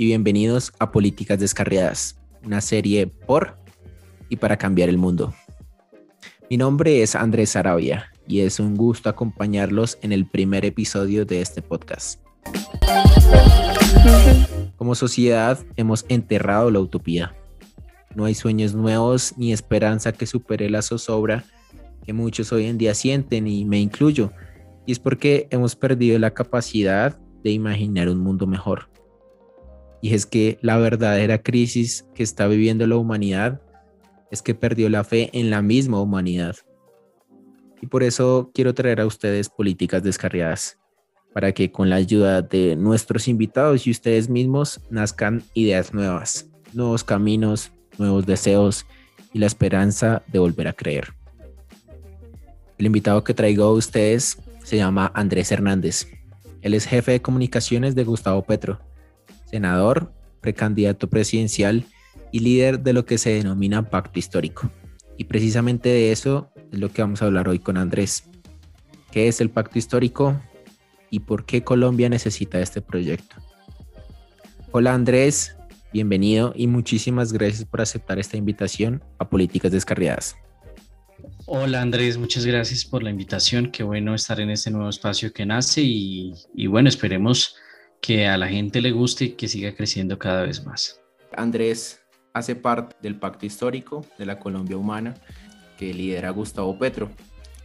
Y bienvenidos a Políticas Descarriadas, una serie por y para cambiar el mundo. Mi nombre es Andrés Arabia y es un gusto acompañarlos en el primer episodio de este podcast. Como sociedad hemos enterrado la utopía. No hay sueños nuevos ni esperanza que supere la zozobra que muchos hoy en día sienten y me incluyo. Y es porque hemos perdido la capacidad de imaginar un mundo mejor. Y es que la verdadera crisis que está viviendo la humanidad es que perdió la fe en la misma humanidad. Y por eso quiero traer a ustedes políticas descarriadas, para que con la ayuda de nuestros invitados y ustedes mismos nazcan ideas nuevas, nuevos caminos, nuevos deseos y la esperanza de volver a creer. El invitado que traigo a ustedes se llama Andrés Hernández. Él es jefe de comunicaciones de Gustavo Petro, senador, precandidato presidencial y líder de lo que se denomina pacto histórico. Y precisamente de eso es lo que vamos a hablar hoy con Andrés. ¿Qué es el pacto histórico y por qué Colombia necesita este proyecto? Hola Andrés, bienvenido y muchísimas gracias por aceptar esta invitación a Políticas Descarriadas. Hola Andrés, muchas gracias por la invitación. Qué bueno estar en este nuevo espacio que nace y, y bueno, esperemos que a la gente le guste y que siga creciendo cada vez más. Andrés hace parte del pacto histórico de la Colombia Humana que lidera Gustavo Petro.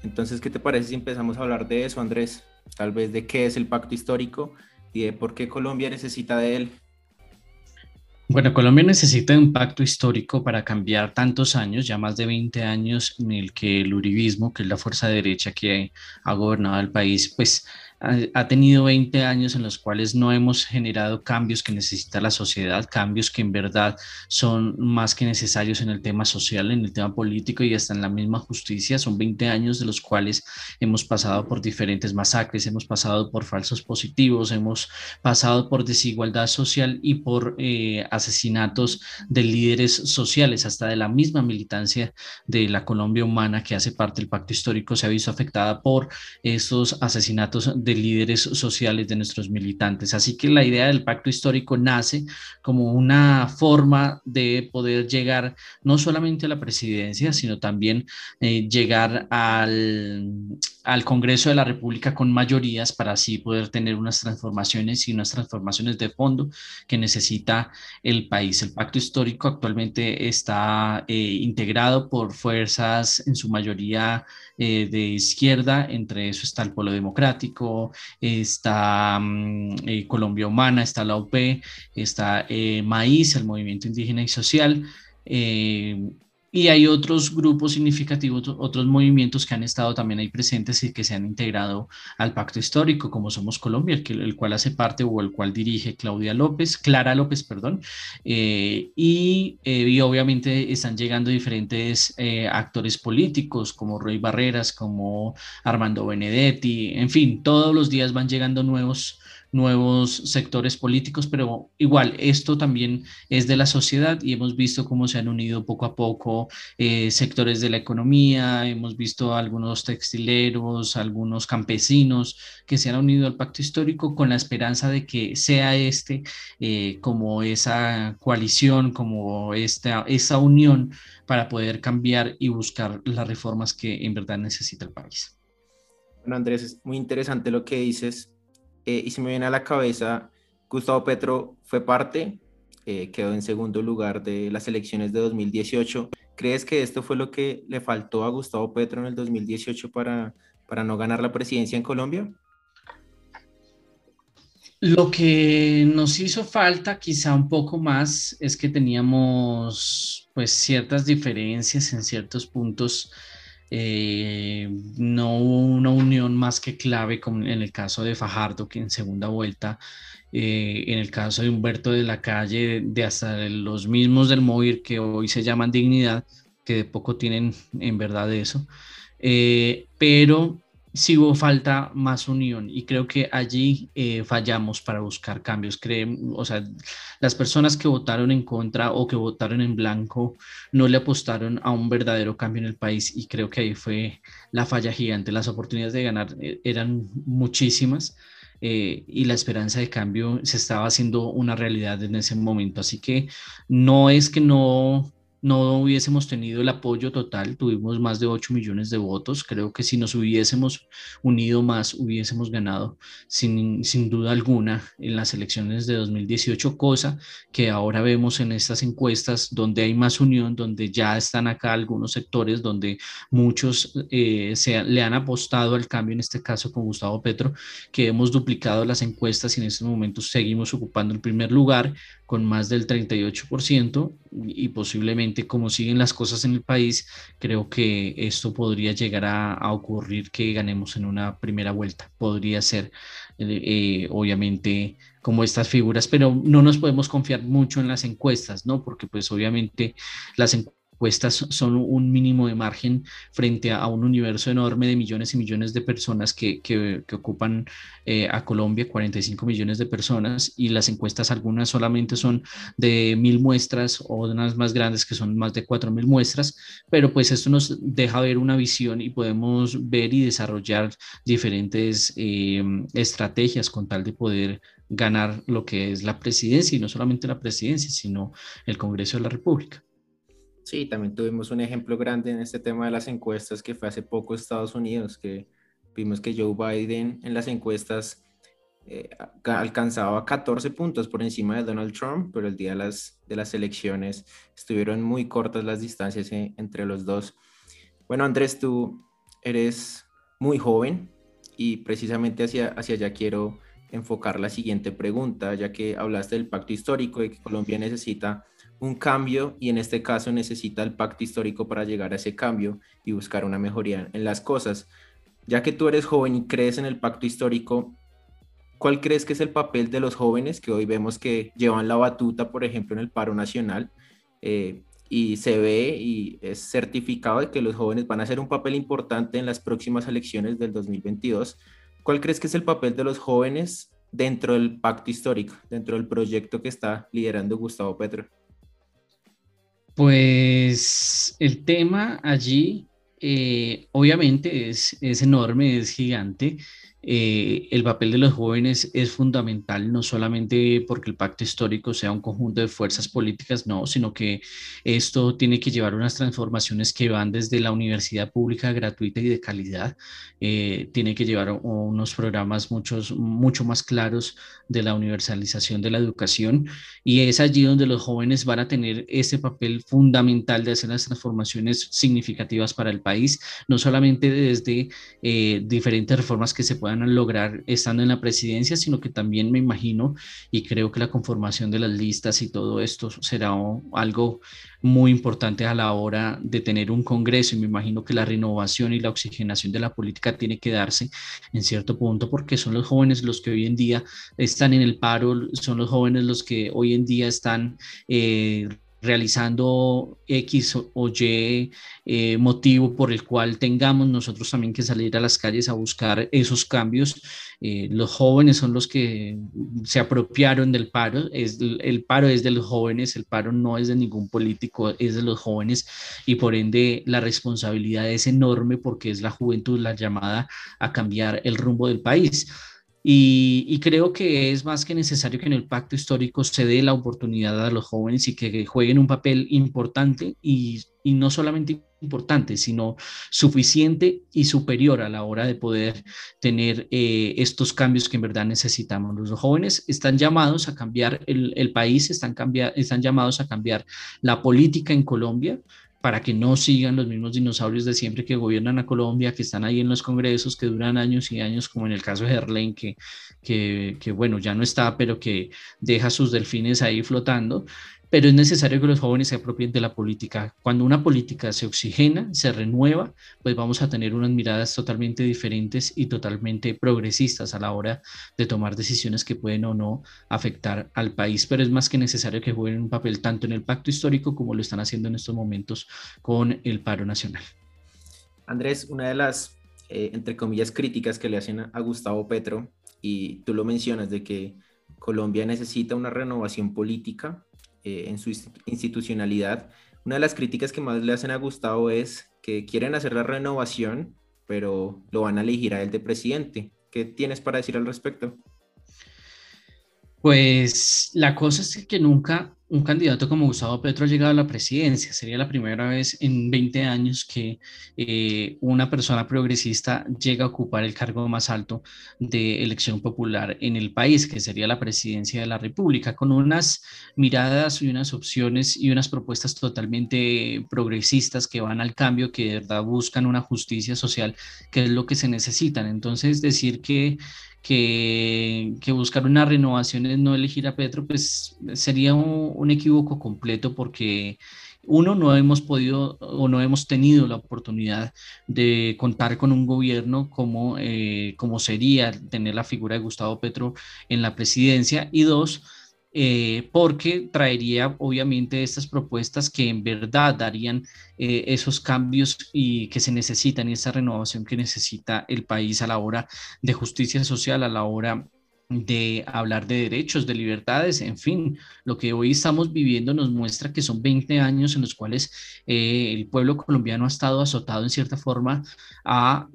Entonces, ¿qué te parece si empezamos a hablar de eso, Andrés? Tal vez de qué es el pacto histórico y de por qué Colombia necesita de él. Bueno, Colombia necesita un pacto histórico para cambiar tantos años, ya más de 20 años en el que el uribismo, que es la fuerza derecha que ha gobernado el país, pues ha tenido 20 años en los cuales no hemos generado cambios que necesita la sociedad, cambios que en verdad son más que necesarios en el tema social, en el tema político y hasta en la misma justicia. Son 20 años de los cuales hemos pasado por diferentes masacres, hemos pasado por falsos positivos, hemos pasado por desigualdad social y por eh, asesinatos de líderes sociales, hasta de la misma militancia de la Colombia humana que hace parte del pacto histórico se ha visto afectada por estos asesinatos de líderes sociales de nuestros militantes. Así que la idea del pacto histórico nace como una forma de poder llegar no solamente a la presidencia, sino también eh, llegar al, al Congreso de la República con mayorías para así poder tener unas transformaciones y unas transformaciones de fondo que necesita el país. El pacto histórico actualmente está eh, integrado por fuerzas en su mayoría eh, de izquierda, entre eso está el Polo Democrático, está mm, eh, Colombia Humana, está la OP, está Maíz, el Movimiento Indígena y Social, y hay otros grupos significativos, otros movimientos que han estado también ahí presentes y que se han integrado al pacto histórico, como Somos Colombia, el, cual hace parte o el cual dirige Claudia López, Clara López, perdón, eh, y, eh, y, obviamente están llegando diferentes eh, actores políticos como Roy Barreras, como Armando Benedetti, en fin, todos los días van llegando nuevos nuevos sectores políticos, pero igual esto también es de la sociedad y hemos visto cómo se han unido poco a poco eh, sectores de la economía, hemos visto algunos textileros, algunos campesinos que se han unido al pacto histórico con la esperanza de que sea este eh, como esa coalición, como esta, esa unión para poder cambiar y buscar las reformas que en verdad necesita el país. Bueno, Andrés, es muy interesante lo que dices eh, y se me viene a la cabeza, Gustavo Petro fue parte, eh, quedó en segundo lugar de las elecciones de 2018. ¿Crees que esto fue lo que le faltó a Gustavo Petro en el 2018 para, para no ganar la presidencia en Colombia? Lo que nos hizo falta quizá un poco más es que teníamos pues ciertas diferencias en ciertos puntos eh, no hubo una unión más que clave como en el caso de Fajardo, que en segunda vuelta, eh, en el caso de Humberto de la Calle, de hasta los mismos del móvil que hoy se llaman Dignidad, que de poco tienen en verdad eso, eh, pero sí hubo falta más unión y creo que allí eh, fallamos para buscar cambios. O sea, las personas que votaron en contra o que votaron en blanco no le apostaron a un verdadero cambio en el país y creo que ahí fue la falla gigante. Las oportunidades de ganar eh, eran muchísimas. eh, y la esperanza de cambio se estaba haciendo una realidad en ese momento. Así que no es que no no hubiésemos tenido el apoyo total, tuvimos más de 8 millones de votos, creo que si nos hubiésemos unido más, hubiésemos ganado sin, sin duda alguna en las elecciones de 2018, cosa que ahora vemos en estas encuestas donde hay más unión, donde ya están acá algunos sectores, donde muchos eh, se, le han apostado al cambio, en este caso con Gustavo Petro, que hemos duplicado las encuestas y en estos momentos seguimos ocupando el primer lugar con más del 38% y posiblemente como siguen las cosas en el país, creo que esto podría llegar a, ocurrir que ganemos en una primera vuelta. Podría ser, eh, eh, obviamente, como estas figuras, pero no nos podemos confiar mucho en las encuestas, ¿no? Porque pues obviamente las encuestas encuestas son un mínimo de margen frente a, un universo enorme de millones y millones de personas que, ocupan eh, a Colombia, 45 millones de personas, y las encuestas algunas solamente son de mil muestras o unas más grandes que son más de cuatro mil muestras, pero pues esto nos deja ver una visión y podemos ver y desarrollar diferentes eh, estrategias con tal de poder ganar lo que es la presidencia y no solamente la presidencia, sino el Congreso de la República. Sí, también tuvimos un ejemplo grande en este tema de las encuestas que fue hace poco Estados Unidos, que vimos que Joe Biden en las encuestas eh, alcanzaba 14 puntos por encima de Donald Trump, pero el día de las, de las elecciones estuvieron muy cortas las distancias eh, entre los dos. Bueno, Andrés, tú eres muy joven y precisamente hacia, hacia allá quiero enfocar la siguiente pregunta, ya que hablaste del pacto histórico y que Colombia necesita un cambio y en este caso necesita el pacto histórico para llegar a ese cambio y buscar una mejoría en las cosas. Ya que tú eres joven y crees en el pacto histórico, ¿cuál crees que es el papel de los jóvenes que hoy vemos que llevan la batuta, por ejemplo, en el paro nacional? Eh, y se ve y es certificado de que los jóvenes van a hacer un papel importante en las próximas elecciones del 2022. ¿Cuál crees que es el papel de los jóvenes dentro del pacto histórico, dentro del proyecto que está liderando Gustavo Petro? Pues el tema allí eh, obviamente es, es, enorme, es gigante. Eh, el papel de los jóvenes es fundamental, no solamente porque el pacto histórico sea un conjunto de fuerzas políticas, no, sino que esto tiene que llevar unas transformaciones que van desde la universidad pública gratuita y de calidad, eh, tiene que llevar unos programas muchos, mucho más claros de la universalización de la educación. Y es allí donde los jóvenes van a tener ese papel fundamental de hacer las transformaciones significativas para el país, no solamente desde eh, diferentes reformas que se puedan lograr estando en la presidencia, sino que también me imagino y creo que la conformación de las listas y todo esto será algo muy importante a la hora de tener un Congreso. Y me imagino que la renovación y la oxigenación de la política tiene que darse en cierto punto porque son los jóvenes los que hoy en día están en el paro, son los jóvenes los que hoy en día están... Eh, realizando X o Y eh, motivo por el cual tengamos nosotros también que salir a las calles a buscar esos cambios. Eh, los jóvenes son los que se apropiaron del paro, es, el paro es de los jóvenes, el paro no es de ningún político, es de los jóvenes y por ende la responsabilidad es enorme porque es la juventud la llamada a cambiar el rumbo del país. Y, creo que es más que necesario que en el pacto histórico se dé la oportunidad a los jóvenes y que jueguen un papel importante y, no solamente importante, sino suficiente y superior a la hora de poder tener eh, estos cambios que en verdad necesitamos. Los jóvenes están llamados a cambiar el, país, están, están llamados a cambiar la política en Colombia para que no sigan los mismos dinosaurios de siempre que gobiernan a Colombia, que están ahí en los congresos, que duran años y años, como en el caso de que, que, que bueno, ya no está, pero que deja sus delfines ahí flotando pero es necesario que los jóvenes se apropien de la política. Cuando una política se oxigena, se renueva, pues vamos a tener unas miradas totalmente diferentes y totalmente progresistas a la hora de tomar decisiones que pueden o no afectar al país. Pero es más que necesario que jueguen un papel tanto en el pacto histórico como lo están haciendo en estos momentos con el paro nacional. Andrés, una de las, eh, entre comillas, críticas que le hacen a Gustavo Petro, y tú lo mencionas, de que Colombia necesita una renovación política eh, en su institucionalidad. Una de las críticas que más le hacen a Gustavo es que quieren hacer la renovación, pero lo van a elegir a él de presidente. ¿Qué tienes para decir al respecto? Pues la cosa es que nunca un candidato como Gustavo Petro ha llegado a la presidencia. Sería la primera vez en 20 años que eh, una persona progresista llega a ocupar el cargo más alto de elección popular en el país, que sería la presidencia de la República, con unas miradas y unas opciones y unas propuestas totalmente progresistas que van al cambio, que de verdad buscan una justicia social, que es lo que se necesitan. Entonces, decir que que, buscar una renovación es no elegir a Petro, pues sería un, equívoco completo porque uno, no hemos podido o no hemos tenido la oportunidad de contar con un gobierno como, eh, como sería tener la figura de Gustavo Petro en la presidencia. Y dos, eh, porque traería obviamente estas propuestas que en verdad darían eh, esos cambios y que se necesitan y esa renovación que necesita el país a la hora de justicia social, a la hora de hablar de derechos, de libertades, en fin, lo que hoy estamos viviendo nos muestra que son 20 años en los cuales eh, el pueblo colombiano ha estado azotado en cierta forma a,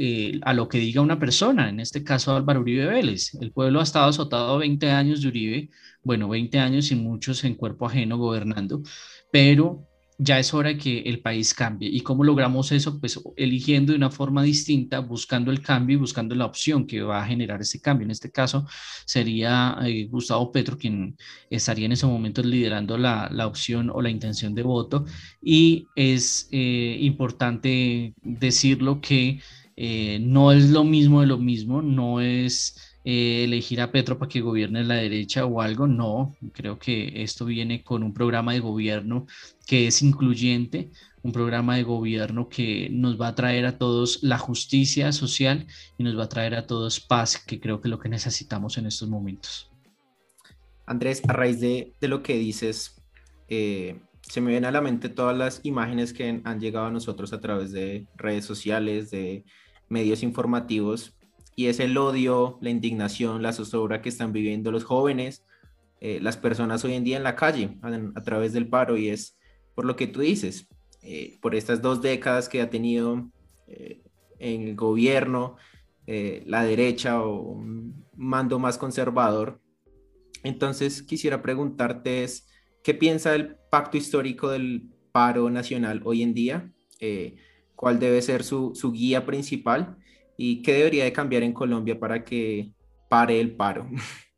a, lo que diga una persona, en este caso Álvaro Uribe Vélez. El pueblo ha estado azotado 20 años de Uribe bueno, 20 años y muchos en cuerpo ajeno gobernando, pero ya es hora de que el país cambie. ¿Y cómo logramos eso? Pues eligiendo de una forma distinta, buscando el cambio y buscando la opción que va a generar ese cambio. En este caso sería eh, Gustavo Petro quien estaría en ese momento liderando la, opción o la intención de voto. Y es eh, importante decirlo que eh, no es lo mismo de lo mismo, no es eh, elegir a Petro para que gobierne la derecha o algo, no, creo que esto viene con un programa de gobierno que es incluyente, un programa de gobierno que nos va a traer a todos la justicia social y nos va a traer a todos paz, que creo que es lo que necesitamos en estos momentos. Andrés, a raíz de, lo que dices, eh, se me vienen a la mente todas las imágenes que han llegado a nosotros a través de redes sociales, de medios informativos, y es el odio, la indignación, la zozobra que están viviendo los jóvenes, eh, las personas hoy en día en la calle a, través del paro y es por lo que tú dices, eh, por estas dos décadas que ha tenido eh, en el gobierno la derecha o un mando más conservador. Entonces quisiera preguntarte es, ¿qué piensa del pacto histórico del paro nacional hoy en día? ¿Cuál debe ser su, su guía principal? ¿Y qué debería de cambiar en Colombia para que pare el paro?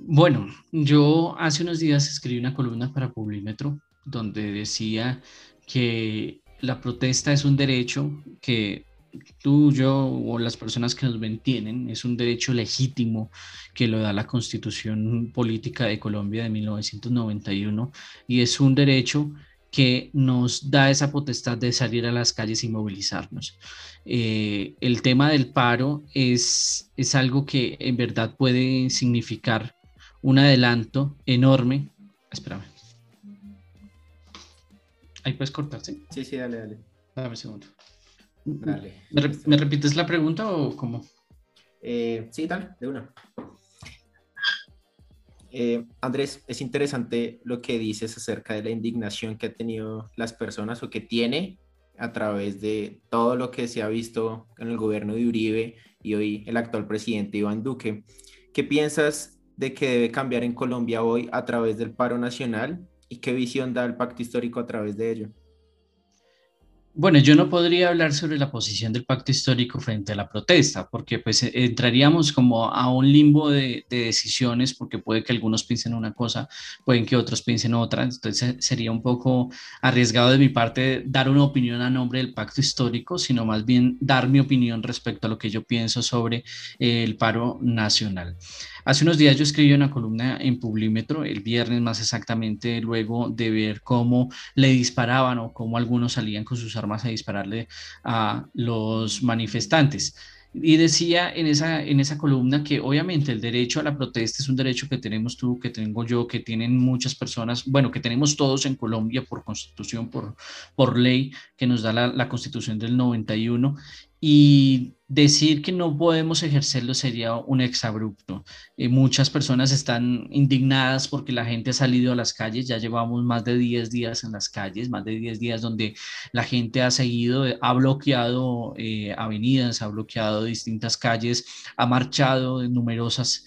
Bueno, yo hace unos días escribí una columna para Publímetro donde decía que la protesta es un derecho que tú, yo o las personas que nos ven tienen, es un derecho legítimo que lo da la constitución política de Colombia de 1991 y es un derecho que nos da esa potestad de salir a las calles y movilizarnos. Eh, el tema del paro es, es algo que en verdad puede significar un adelanto enorme. Espérame. Ahí puedes cortarse. Sí, sí, dale, dale. Dame un segundo. Dale. ¿Me, repites la pregunta o cómo? Eh, sí, dale, de una. Eh, Andrés, es interesante lo que dices acerca de la indignación que ha tenido las personas o que tiene a través de todo lo que se ha visto en el gobierno de Uribe y hoy el actual presidente Iván Duque. ¿Qué piensas de que debe cambiar en Colombia hoy a través del paro nacional y qué visión da el pacto histórico a través de ello? Bueno, yo no podría hablar sobre la posición del pacto histórico frente a la protesta, porque pues eh, entraríamos como a un limbo de, decisiones, porque puede que algunos piensen una cosa, pueden que otros piensen otra, entonces sería un poco arriesgado de mi parte dar una opinión a nombre del pacto histórico, sino más bien dar mi opinión respecto a lo que yo pienso sobre eh, el paro nacional. Hace unos días yo escribí una columna en Publímetro, el viernes más exactamente, luego de ver cómo le disparaban o cómo algunos salían con sus armas a dispararle a los manifestantes. Y decía en esa, en esa columna que obviamente el derecho a la protesta es un derecho que tenemos tú, que tengo yo, que tienen muchas personas, bueno, que tenemos todos en Colombia por constitución, por, por ley que nos da la, la constitución del 91 y decir que no podemos ejercerlo sería un exabrupto. Eh, muchas personas están indignadas porque la gente ha salido a las calles, ya llevamos más de 10 días en las calles, más de 10 días donde la gente ha seguido, eh, ha bloqueado eh, avenidas, ha bloqueado distintas calles, ha marchado en numerosas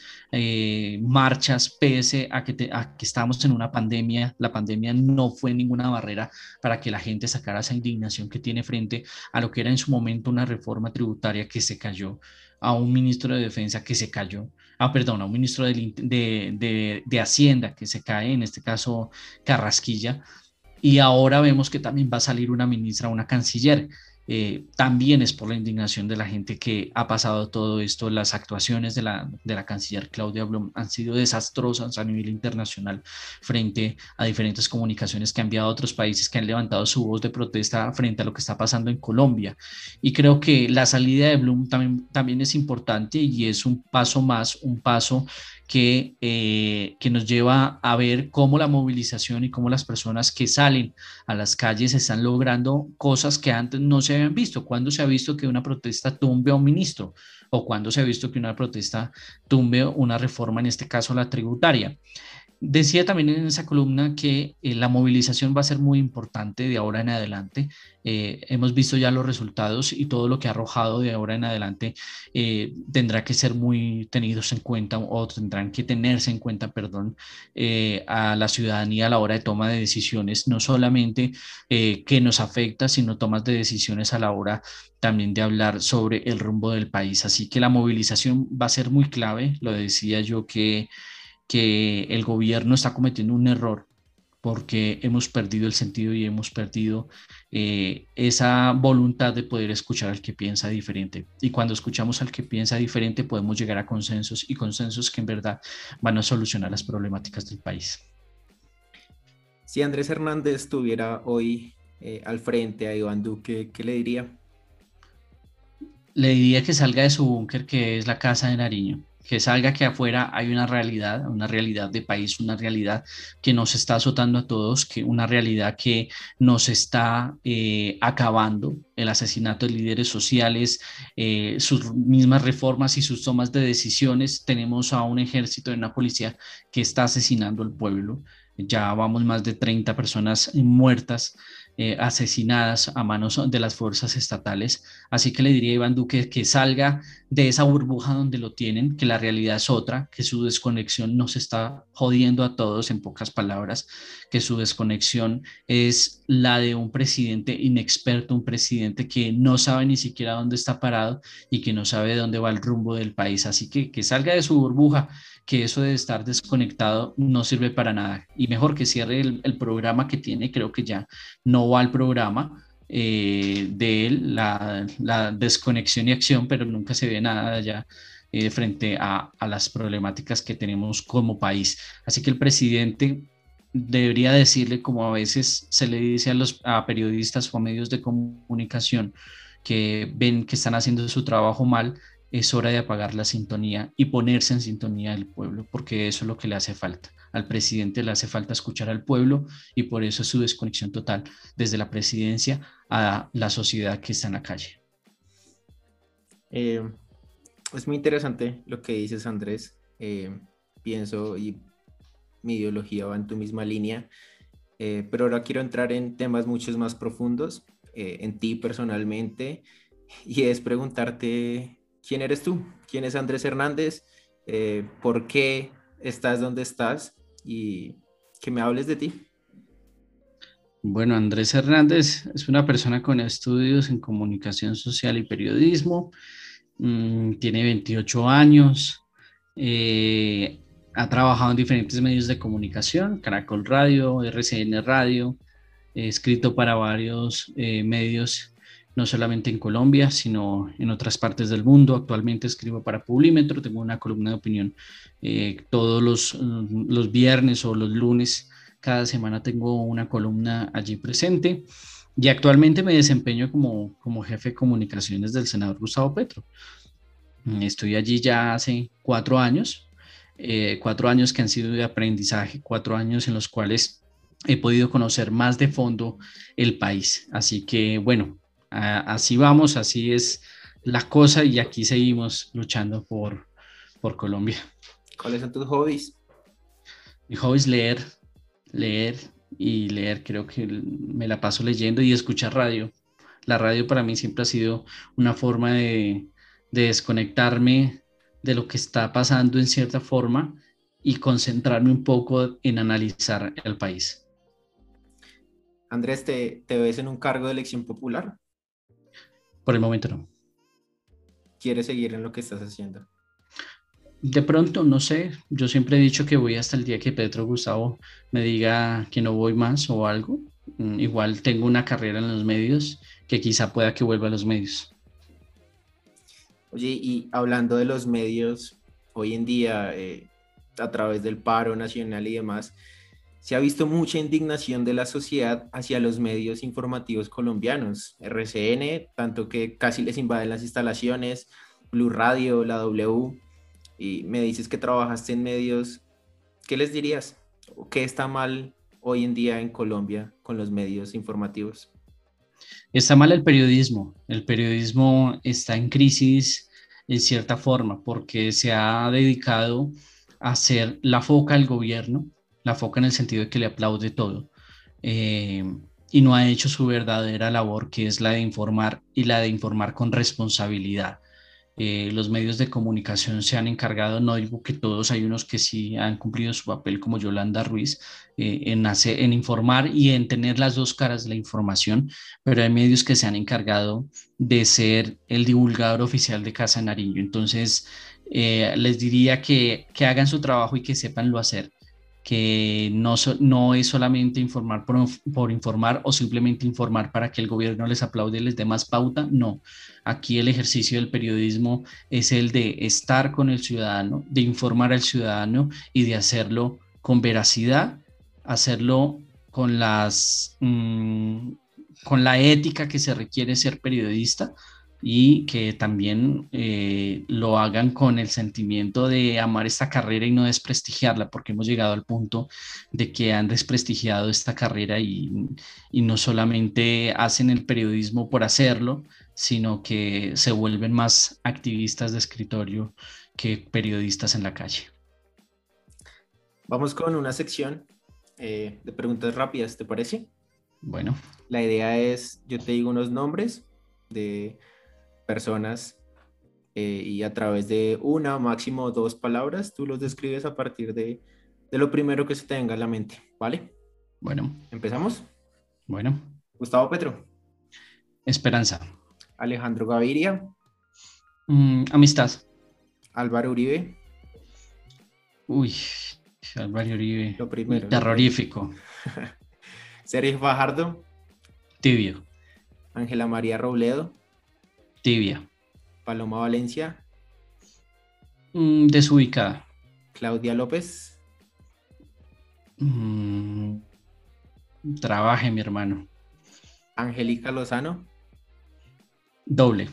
marchas, pese a que, a que estamos en una pandemia. La pandemia no fue ninguna barrera para que la gente sacara esa indignación que tiene frente a lo que era en su momento una reforma tributaria que se cayó, a un ministro de Defensa que se cayó, ah, perdón, a un ministro de, de, de, Hacienda que se cae, en este caso Carrasquilla, y ahora vemos que también va a salir una ministra, una canciller. Eh, también es por la indignación de la gente que ha pasado todo esto. Las actuaciones de la, de la canciller Claudia Blum han sido desastrosas a nivel internacional frente a diferentes comunicaciones que han enviado a otros países que han levantado su voz de protesta frente a lo que está pasando en Colombia. Y creo que la salida de Blum también, también es importante y es un paso más, un paso que, eh, que nos lleva a ver cómo la movilización y cómo las personas que salen a las calles están logrando cosas que antes no se habían visto. ¿Cuándo se ha visto que una protesta tumbe a un ministro? ¿O cuándo se ha visto que una protesta tumbe una reforma, en este caso la tributaria? Decía también en esa columna que eh, la movilización va a ser muy importante de ahora en adelante. Eh, hemos visto ya los resultados y todo lo que ha arrojado de ahora en adelante eh, tendrá que ser muy tenidos en cuenta o tendrán que tenerse en cuenta, perdón, a la ciudadanía a la hora de toma de decisiones, no solamente que nos afecta, sino tomas de decisiones a la hora también de hablar sobre el rumbo del país. Así que la movilización va a ser muy clave, lo decía yo que que el gobierno está cometiendo un error porque hemos perdido el sentido y hemos perdido eh, esa voluntad de poder escuchar al que piensa diferente. Y cuando escuchamos al que piensa diferente podemos llegar a consensos y consensos que en verdad van a solucionar las problemáticas del país. Si Andrés Hernández estuviera hoy eh, al frente a Iván Duque, ¿qué le diría? Le diría que salga de su búnker que es la casa de Nariño que salga que afuera hay una realidad, una realidad de país, una realidad que nos está azotando a todos, que una realidad que nos está eh, acabando, el asesinato de líderes sociales, eh, sus mismas reformas y sus tomas de decisiones. Tenemos a un ejército y una policía que está asesinando al pueblo. Ya vamos más de 30 personas muertas eh, asesinadas a manos de las fuerzas estatales. Así que le diría a Iván Duque que salga de esa burbuja donde lo tienen, que la realidad es otra, que su desconexión nos está jodiendo a todos, en pocas palabras, que su desconexión es la de un presidente inexperto, un presidente que no sabe ni siquiera dónde está parado y que no sabe dónde va el rumbo del país. Así que que salga de su burbuja, que eso de estar desconectado no sirve para nada. Y mejor que cierre el, programa que tiene, creo que ya no va al programa eh, de él, la, desconexión y acción, pero nunca se ve nada allá. Eh, frente a, a, las problemáticas que tenemos como país. Así que el presidente debería decirle, como a veces se le dice a los a periodistas o a medios de comunicación que ven que están haciendo su trabajo mal, es hora de apagar la sintonía y ponerse en sintonía del pueblo, porque eso es lo que le hace falta. Al presidente le hace falta escuchar al pueblo y por eso es su desconexión total desde la presidencia a la sociedad que está en la calle. Eh, es muy interesante lo que dices, Andrés. Eh, pienso y mi ideología va en tu misma línea, eh, pero ahora quiero entrar en temas muchos más profundos, en ti personalmente, y es preguntarte quién eres tú, quién es Andrés Hernández, eh, por qué estás donde estás y que me hables de ti. Bueno, Andrés Hernández es una persona con estudios en comunicación social y periodismo, mm, tiene 28 años, eh, ha trabajado en diferentes medios de comunicación, Caracol Radio, RCN Radio, escrito para varios eh, medios no solamente en Colombia, sino en otras partes del mundo. Actualmente escribo para Publímetro, tengo una columna de opinión eh, todos los, los, viernes o los lunes. Cada semana tengo una columna allí presente y actualmente me desempeño como, como jefe de comunicaciones del senador Gustavo Petro. Estoy allí ya hace cuatro años, eh, cuatro años que han sido de aprendizaje, cuatro años en los cuales he podido conocer más de fondo el país. Así que bueno, así vamos, así es la cosa y aquí seguimos luchando por, por Colombia. ¿Cuáles son tus hobbies? Mi hobby es leer, leer y leer. Creo que me la paso leyendo y escuchar radio. La radio para mí siempre ha sido una forma de, de desconectarme de lo que está pasando en cierta forma y concentrarme un poco en analizar el país. Andrés, ¿te, te ves en un cargo de elección popular? Por el momento no. ¿Quieres seguir en lo que estás haciendo? De pronto, no sé, yo siempre he dicho que voy hasta el día que Pedro Gustavo me diga que no voy más o algo. Mm, igual tengo una carrera en los medios que quizá pueda que vuelva a los medios. Oye, y hablando de los medios, hoy en día, eh, a través del paro nacional y demás, se ha visto mucha indignación de la sociedad hacia los medios informativos colombianos, RCN, tanto que casi les invaden las instalaciones, Blue Radio, la W, y me dices que trabajaste en medios, ¿qué les dirías? ¿Qué está mal hoy en día en Colombia con los medios informativos? Está mal el periodismo. El periodismo está en crisis en cierta forma porque se ha dedicado a ser la foca del gobierno, la foca en el sentido de que le aplaude todo, eh, y no ha hecho su verdadera labor que es la de informar y la de informar con responsabilidad. Eh, los medios de comunicación se han encargado, no digo que todos, hay unos que sí han cumplido su papel como Yolanda Ruiz, eh, en, en informar y en tener las dos caras de la información, pero hay medios que se han encargado de ser el divulgador oficial de Casa Nariño. Entonces, les diría que, que hagan su trabajo y que sepan lo hacer que no, no es solamente informar por, informar o simplemente informar para que el gobierno les aplaude y les dé más pauta, no. Aquí el ejercicio del periodismo es el de estar con el ciudadano, de informar al ciudadano y de hacerlo con veracidad, hacerlo con las... Mm, con la ética que se requiere ser periodista, y que también eh, lo hagan con el sentimiento de amar esta carrera y no desprestigiarla, porque hemos llegado al punto de que han desprestigiado esta carrera y, y no solamente hacen el periodismo por hacerlo, sino que se vuelven más activistas de escritorio que periodistas en la calle. Vamos con una sección eh, de preguntas rápidas, ¿te parece? Bueno. La idea es, yo te digo unos nombres de personas eh, y a través de una, máximo dos palabras, tú los describes a partir de, de lo primero que se te venga a la mente, ¿vale? Bueno. ¿Empezamos? Bueno. Gustavo Petro. Esperanza. Alejandro Gaviria. Mm, amistad. Álvaro Uribe. Uy, Álvaro Uribe. Lo primero. Terrorífico. Sergio Fajardo. Tibio. Ángela María Robledo. Tibia. Paloma Valencia. Mm, desubicada. Claudia López. Mm, trabaje, mi hermano. Angélica Lozano. Doble.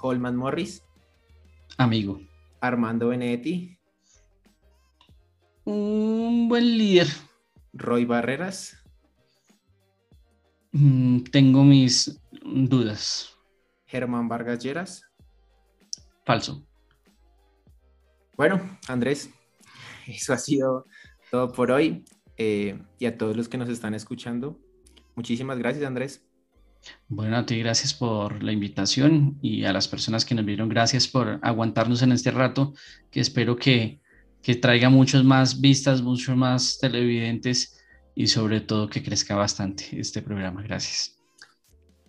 Holman Morris. Amigo. Armando Benedetti. Un buen líder. Roy Barreras. Mm, tengo mis dudas. Germán Vargas Lleras. Falso. Bueno, Andrés, eso ha sido todo por hoy. Eh, y a todos los que nos están escuchando, muchísimas gracias, Andrés. Bueno, a ti gracias por la invitación y a las personas que nos vieron, gracias por aguantarnos en este rato, que espero que, que traiga muchos más vistas, muchos más televidentes y sobre todo que crezca bastante este programa. Gracias.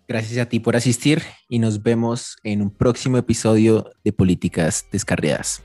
Gracias a ti por asistir y nos vemos en un próximo episodio de Políticas Descarriadas.